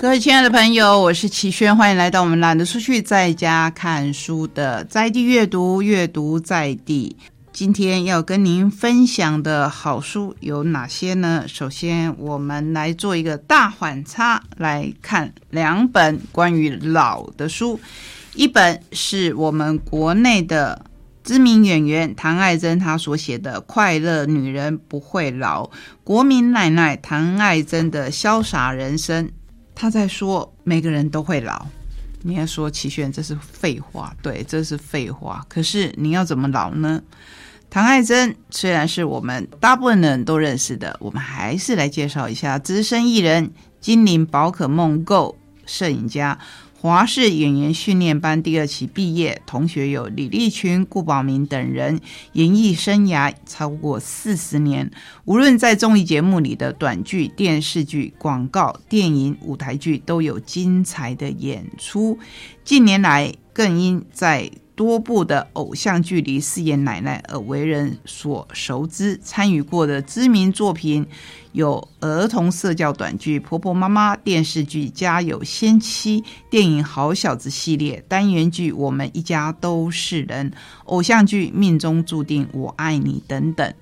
各位亲爱的朋友，我是齐轩，欢迎来到我们懒得出去在家看书的在地阅读，阅读在地。今天要跟您分享的好书有哪些呢？首先，我们来做一个大反差，来看两本关于老的书。一本是我们国内的知名演员唐爱珍她所写的《快乐女人不会老》，国民奶奶唐爱珍的潇洒人生。他在说每个人都会老，你要说齐炫这是废话，对，这是废话。可是你要怎么老呢？唐爱珍虽然是我们大部分人都认识的，我们还是来介绍一下资深艺人精灵宝可梦 Go 摄影家。华视演员训练班第二期毕业，同学有李立群、顾宝明等人，演艺生涯超过四十年。无论在综艺节目里的短剧、电视剧、广告、电影、舞台剧，都有精彩的演出。近年来，更因在多部的偶像剧里饰演奶奶而为人所熟知。参与过的知名作品。有儿童社交短剧《婆婆妈妈》，电视剧《家有仙妻》，电影《好小子》系列，单元剧《我们一家都是人》，偶像剧《命中注定我爱你》等等。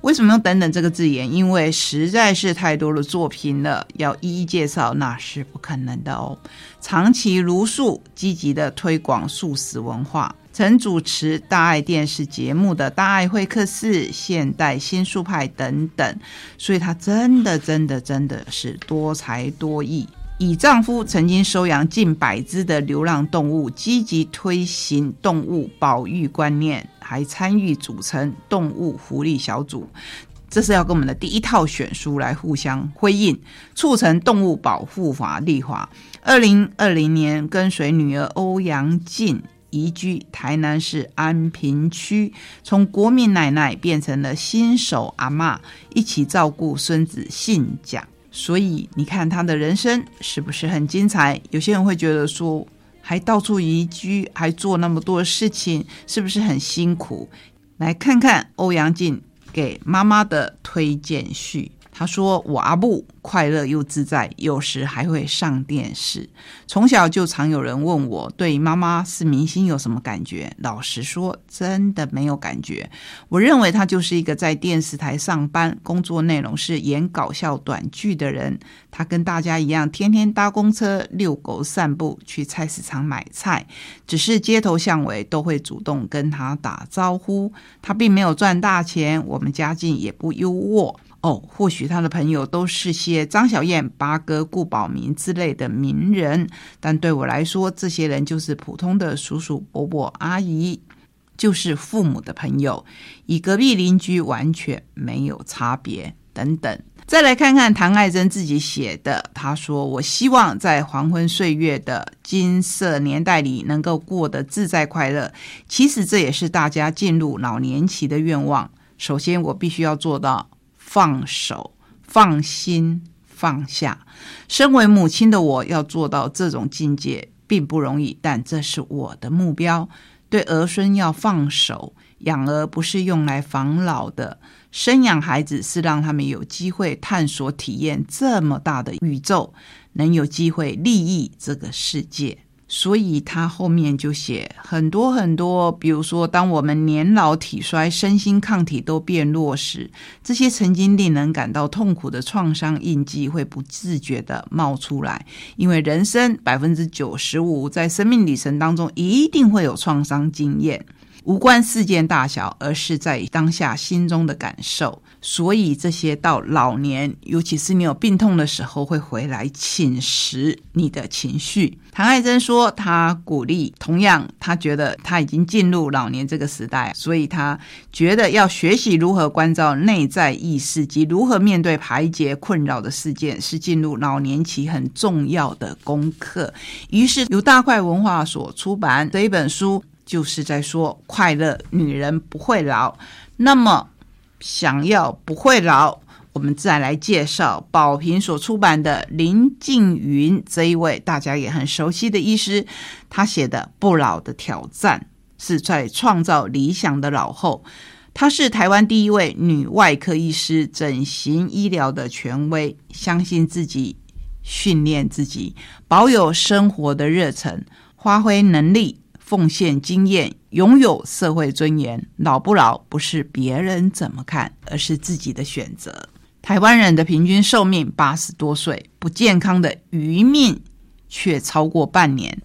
为什么用“等等”这个字眼？因为实在是太多的作品了，要一一介绍那是不可能的哦。长期如数，积极的推广素食文化。曾主持大爱电视节目的大爱会客室、现代新书派等等，所以她真的、真的、真的是多才多艺。以丈夫曾经收养近百只的流浪动物，积极推行动物保育观念，还参与组成动物福利小组。这是要跟我们的第一套选书来互相辉映，促成动物保护法立法。二零二零年，跟随女儿欧阳靖。移居台南市安平区，从国民奶奶变成了新手阿妈，一起照顾孙子姓蒋。所以你看他的人生是不是很精彩？有些人会觉得说，还到处移居，还做那么多事情，是不是很辛苦？来看看欧阳靖给妈妈的推荐序。他说：“我阿布快乐又自在，有时还会上电视。从小就常有人问我，对妈妈是明星有什么感觉？老实说，真的没有感觉。我认为他就是一个在电视台上班，工作内容是演搞笑短剧的人。他跟大家一样，天天搭公车、遛狗、散步、去菜市场买菜，只是街头巷尾都会主动跟他打招呼。他并没有赚大钱，我们家境也不优渥。”哦，或许他的朋友都是些张小燕、八哥、顾宝明之类的名人，但对我来说，这些人就是普通的叔叔、伯伯、阿姨，就是父母的朋友，与隔壁邻居完全没有差别。等等，再来看看唐爱珍自己写的，他说：“我希望在黄昏岁月的金色年代里，能够过得自在快乐。其实这也是大家进入老年期的愿望。首先，我必须要做到。”放手、放心、放下。身为母亲的我，要做到这种境界并不容易，但这是我的目标。对儿孙要放手，养儿不是用来防老的，生养孩子是让他们有机会探索、体验这么大的宇宙，能有机会利益这个世界。所以他后面就写很多很多，比如说，当我们年老体衰、身心抗体都变弱时，这些曾经令人感到痛苦的创伤印记会不自觉的冒出来。因为人生百分之九十五在生命旅程当中一定会有创伤经验。无关事件大小，而是在当下心中的感受。所以这些到老年，尤其是你有病痛的时候，会回来侵蚀你的情绪。唐爱珍说，他鼓励，同样，他觉得他已经进入老年这个时代，所以他觉得要学习如何关照内在意识及如何面对排解困扰的事件，是进入老年期很重要的功课。于是由大块文化所出版这一本书。就是在说快乐，女人不会老。那么，想要不会老，我们再来介绍宝瓶所出版的林静云这一位大家也很熟悉的医师，他写的《不老的挑战》是在创造理想的老后。她是台湾第一位女外科医师，整形医疗的权威，相信自己。训练自己，保有生活的热忱，发挥能力，奉献经验，拥有社会尊严。老不老不是别人怎么看，而是自己的选择。台湾人的平均寿命八十多岁，不健康的余命却超过半年。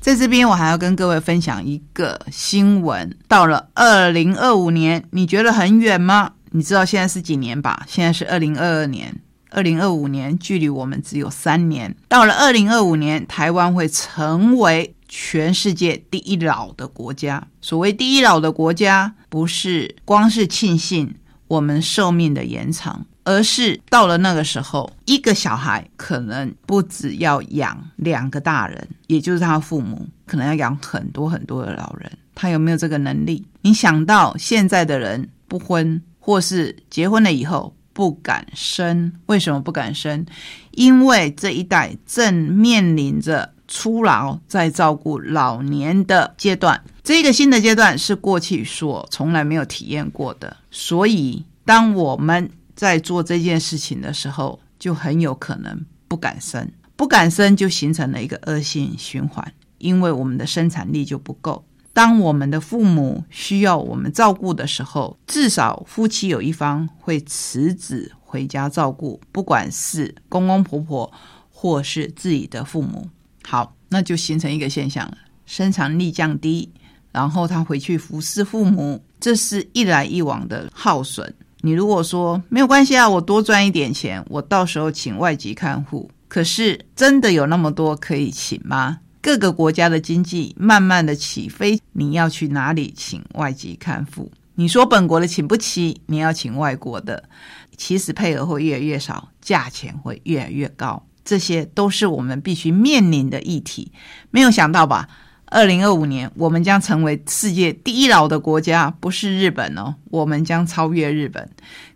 在这边，我还要跟各位分享一个新闻。到了二零二五年，你觉得很远吗？你知道现在是几年吧？现在是二零二二年。二零二五年距离我们只有三年。到了二零二五年，台湾会成为全世界第一老的国家。所谓第一老的国家，不是光是庆幸我们寿命的延长。而是到了那个时候，一个小孩可能不只要养两个大人，也就是他父母，可能要养很多很多的老人。他有没有这个能力？你想到现在的人不婚，或是结婚了以后不敢生，为什么不敢生？因为这一代正面临着初老，在照顾老年的阶段。这个新的阶段是过去所从来没有体验过的，所以当我们在做这件事情的时候，就很有可能不敢生，不敢生就形成了一个恶性循环，因为我们的生产力就不够。当我们的父母需要我们照顾的时候，至少夫妻有一方会辞职回家照顾，不管是公公婆婆或是自己的父母。好，那就形成一个现象了，生产力降低，然后他回去服侍父母，这是一来一往的耗损。你如果说没有关系啊，我多赚一点钱，我到时候请外籍看护。可是真的有那么多可以请吗？各个国家的经济慢慢的起飞，你要去哪里请外籍看护？你说本国的请不起，你要请外国的，其实配额会越来越少，价钱会越来越高，这些都是我们必须面临的议题。没有想到吧？二零二五年，我们将成为世界第一老的国家，不是日本哦，我们将超越日本。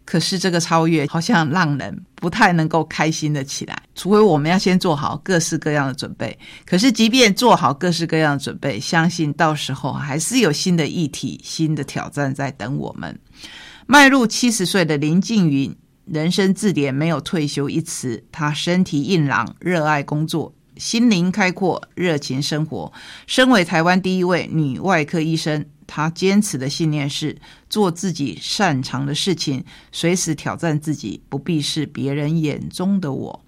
可是这个超越好像让人不太能够开心的起来，除非我们要先做好各式各样的准备。可是即便做好各式各样的准备，相信到时候还是有新的议题、新的挑战在等我们。迈入七十岁的林静云，人生字典没有退休一词，他身体硬朗，热爱工作。心灵开阔，热情生活。身为台湾第一位女外科医生，她坚持的信念是做自己擅长的事情，随时挑战自己，不必是别人眼中的我。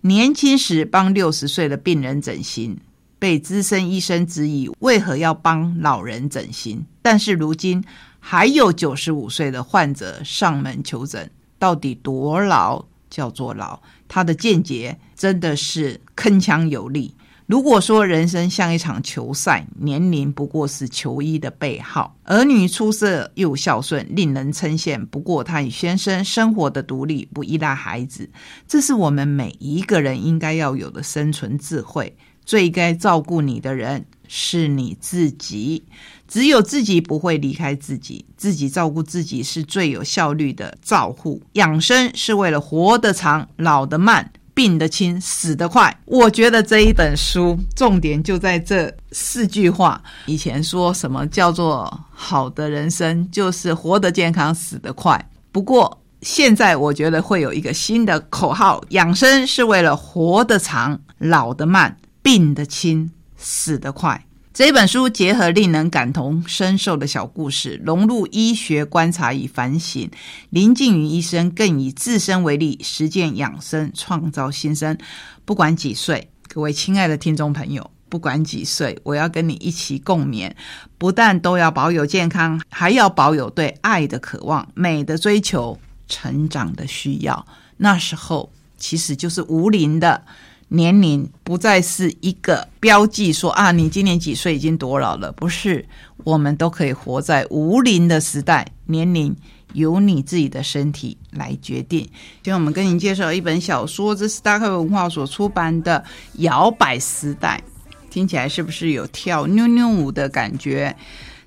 年轻时帮六十岁的病人整形，被资深医生质疑为何要帮老人整形，但是如今还有九十五岁的患者上门求诊，到底多老？叫做老，他的见解真的是铿锵有力。如果说人生像一场球赛，年龄不过是球衣的背号；儿女出色又孝顺，令人称羡。不过他与先生生活的独立，不依赖孩子，这是我们每一个人应该要有的生存智慧。最该照顾你的人是你自己。只有自己不会离开自己，自己照顾自己是最有效率的照护。养生是为了活得长、老得慢、病得轻、死得快。我觉得这一本书重点就在这四句话。以前说什么叫做好的人生，就是活得健康、死得快。不过现在我觉得会有一个新的口号：养生是为了活得长、老得慢、病得轻、死得快。这本书结合令人感同身受的小故事，融入医学观察与反省。林静云医生更以自身为例，实践养生，创造新生。不管几岁，各位亲爱的听众朋友，不管几岁，我要跟你一起共勉。不但都要保有健康，还要保有对爱的渴望、美的追求、成长的需要。那时候，其实就是无龄的。年龄不再是一个标记，说啊，你今年几岁已经多老了？不是，我们都可以活在无龄的时代。年龄由你自己的身体来决定。今天我们跟您介绍一本小说，这是大开文化所出版的《摇摆时代》，听起来是不是有跳妞妞舞的感觉？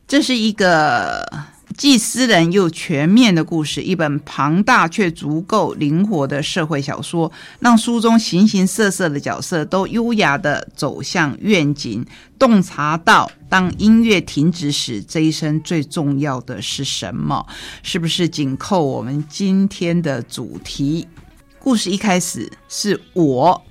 这是一个。既私人又全面的故事，一本庞大却足够灵活的社会小说，让书中形形色色的角色都优雅的走向愿景，洞察到当音乐停止时，这一生最重要的是什么？是不是紧扣我们今天的主题？故事一开始是我。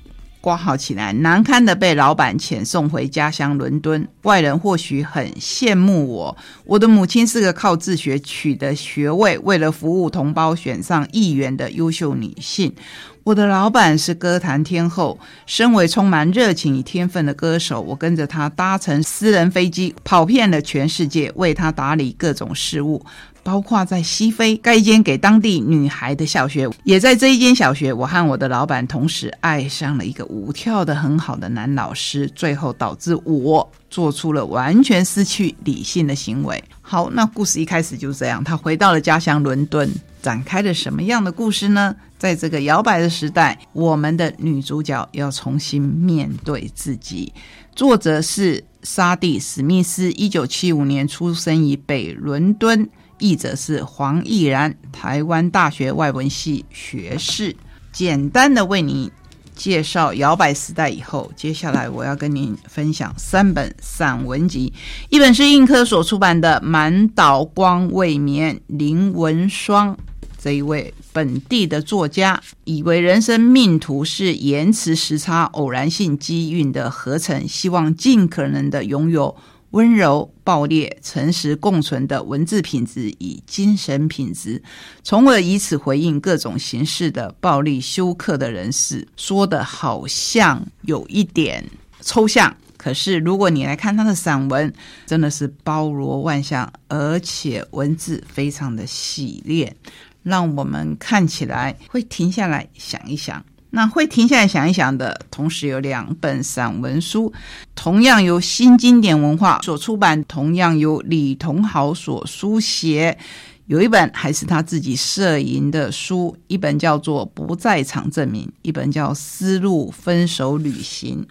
挂号起来，难堪的被老板遣送回家乡伦敦。外人或许很羡慕我。我的母亲是个靠自学取得学位，为了服务同胞选上议员的优秀女性。我的老板是歌坛天后，身为充满热情与天分的歌手，我跟着他搭乘私人飞机，跑遍了全世界，为他打理各种事务。包括在西非盖一间给当地女孩的小学，也在这一间小学，我和我的老板同时爱上了一个舞跳的很好的男老师，最后导致我做出了完全失去理性的行为。好，那故事一开始就是这样，他回到了家乡伦敦，展开了什么样的故事呢？在这个摇摆的时代，我们的女主角要重新面对自己。作者是沙蒂·史密斯，一九七五年出生于北伦敦。译者是黄毅然，台湾大学外文系学士。简单的为你介绍摇摆时代以后，接下来我要跟您分享三本散文集。一本是印科所出版的《满岛光未眠》，林文双这一位本地的作家，以为人生命途是延迟时差、偶然性机运的合成，希望尽可能的拥有。温柔、暴烈、诚实共存的文字品质与精神品质，从而以此回应各种形式的暴力休克的人士，说的好像有一点抽象。可是如果你来看他的散文，真的是包罗万象，而且文字非常的洗练，让我们看起来会停下来想一想。那会停下来想一想的同时，有两本散文书，同样由新经典文化所出版，同样由李同豪所书写。有一本还是他自己摄影的书，一本叫做《不在场证明》，一本叫《丝路分手旅行》。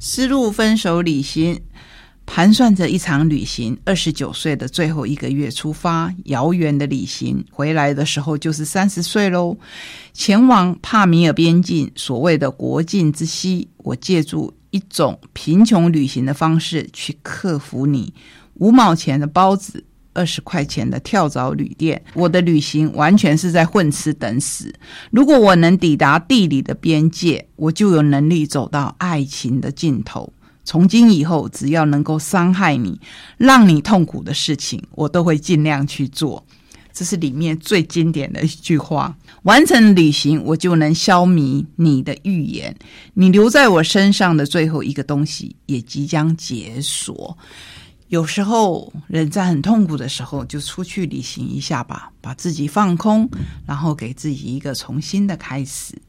丝路分手旅行。盘算着一场旅行，二十九岁的最后一个月出发，遥远的旅行，回来的时候就是三十岁喽。前往帕米尔边境，所谓的国境之西，我借助一种贫穷旅行的方式去克服你五毛钱的包子，二十块钱的跳蚤旅店。我的旅行完全是在混吃等死。如果我能抵达地理的边界，我就有能力走到爱情的尽头。从今以后，只要能够伤害你、让你痛苦的事情，我都会尽量去做。这是里面最经典的一句话。完成旅行，我就能消弭你的预言。你留在我身上的最后一个东西，也即将解锁。有时候，人在很痛苦的时候，就出去旅行一下吧，把自己放空，然后给自己一个重新的开始。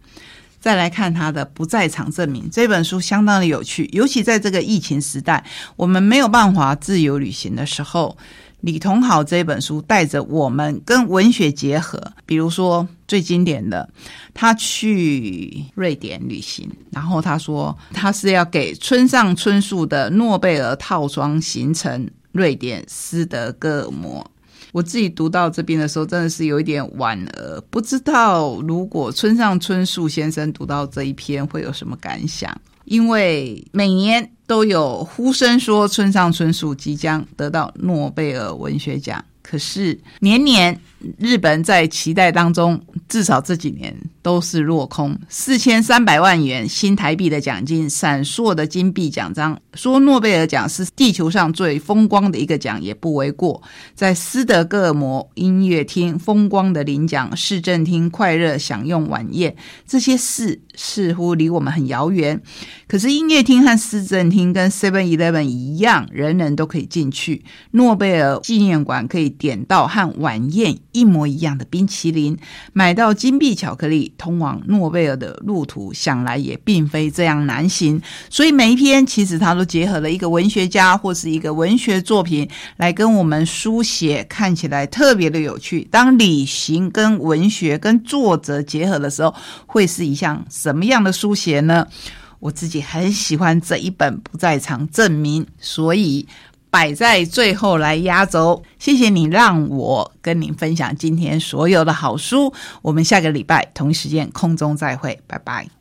再来看他的不在场证明这本书相当的有趣，尤其在这个疫情时代，我们没有办法自由旅行的时候，李同好这本书带着我们跟文学结合。比如说最经典的，他去瑞典旅行，然后他说他是要给村上春树的诺贝尔套装行程，瑞典斯德哥尔摩。我自己读到这边的时候，真的是有一点晚了。不知道如果村上春树先生读到这一篇会有什么感想？因为每年都有呼声说村上春树即将得到诺贝尔文学奖，可是年年日本在期待当中，至少这几年。都是落空，四千三百万元新台币的奖金，闪烁的金币奖章，说诺贝尔奖是地球上最风光的一个奖也不为过。在斯德哥尔摩音乐厅风光的领奖，市政厅快乐享用晚宴，这些事似乎离我们很遥远。可是音乐厅和市政厅跟 Seven Eleven 一样，人人都可以进去。诺贝尔纪念馆可以点到和晚宴一模一样的冰淇淋，买到金币巧克力。通往诺贝尔的路途，想来也并非这样难行。所以每一篇其实它都结合了一个文学家或是一个文学作品来跟我们书写，看起来特别的有趣。当旅行跟文学跟作者结合的时候，会是一项什么样的书写呢？我自己很喜欢这一本不在场证明，所以。摆在最后来压轴，谢谢你让我跟您分享今天所有的好书。我们下个礼拜同一时间空中再会，拜拜。